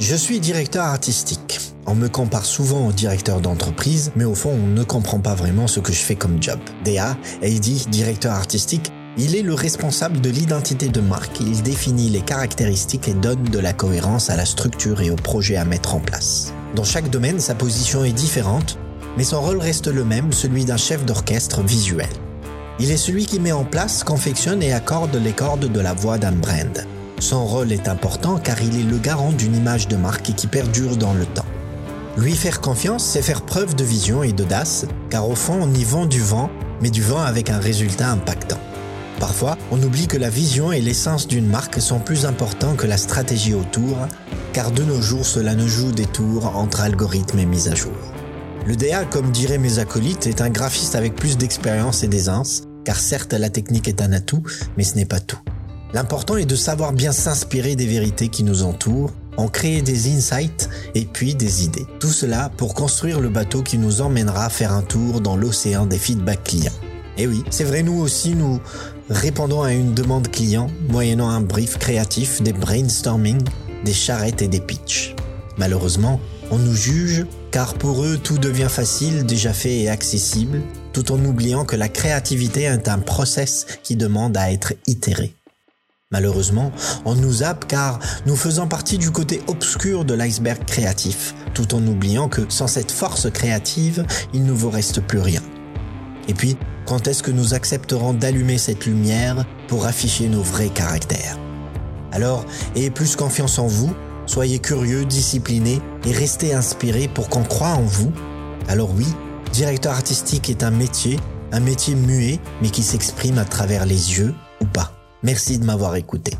Je suis directeur artistique. On me compare souvent au directeur d'entreprise, mais au fond, on ne comprend pas vraiment ce que je fais comme job. DA, AD, directeur artistique, il est le responsable de l'identité de marque. Il définit les caractéristiques et donne de la cohérence à la structure et au projet à mettre en place. Dans chaque domaine, sa position est différente, mais son rôle reste le même, celui d'un chef d'orchestre visuel. Il est celui qui met en place, confectionne et accorde les cordes de la voix d'un brand. Son rôle est important car il est le garant d'une image de marque qui perdure dans le temps. Lui faire confiance, c'est faire preuve de vision et d'audace, car au fond, on y vend du vent, mais du vent avec un résultat impactant. Parfois, on oublie que la vision et l'essence d'une marque sont plus importants que la stratégie autour, car de nos jours, cela ne joue des tours entre algorithmes et mise à jour. Le DA, comme diraient mes acolytes, est un graphiste avec plus d'expérience et d'aisance, car certes la technique est un atout, mais ce n'est pas tout. L'important est de savoir bien s'inspirer des vérités qui nous entourent, en créer des insights et puis des idées. Tout cela pour construire le bateau qui nous emmènera faire un tour dans l'océan des feedbacks clients. Et oui, c'est vrai, nous aussi, nous répondons à une demande client moyennant un brief créatif, des brainstorming, des charrettes et des pitchs. Malheureusement, on nous juge car pour eux tout devient facile, déjà fait et accessible, tout en oubliant que la créativité est un process qui demande à être itéré. Malheureusement, on nous zappe car nous faisons partie du côté obscur de l'iceberg créatif, tout en oubliant que sans cette force créative, il ne vous reste plus rien. Et puis, quand est-ce que nous accepterons d'allumer cette lumière pour afficher nos vrais caractères? Alors, ayez plus confiance en vous, soyez curieux, disciplinés et restez inspirés pour qu'on croit en vous. Alors oui, directeur artistique est un métier, un métier muet, mais qui s'exprime à travers les yeux. Merci de m'avoir écouté.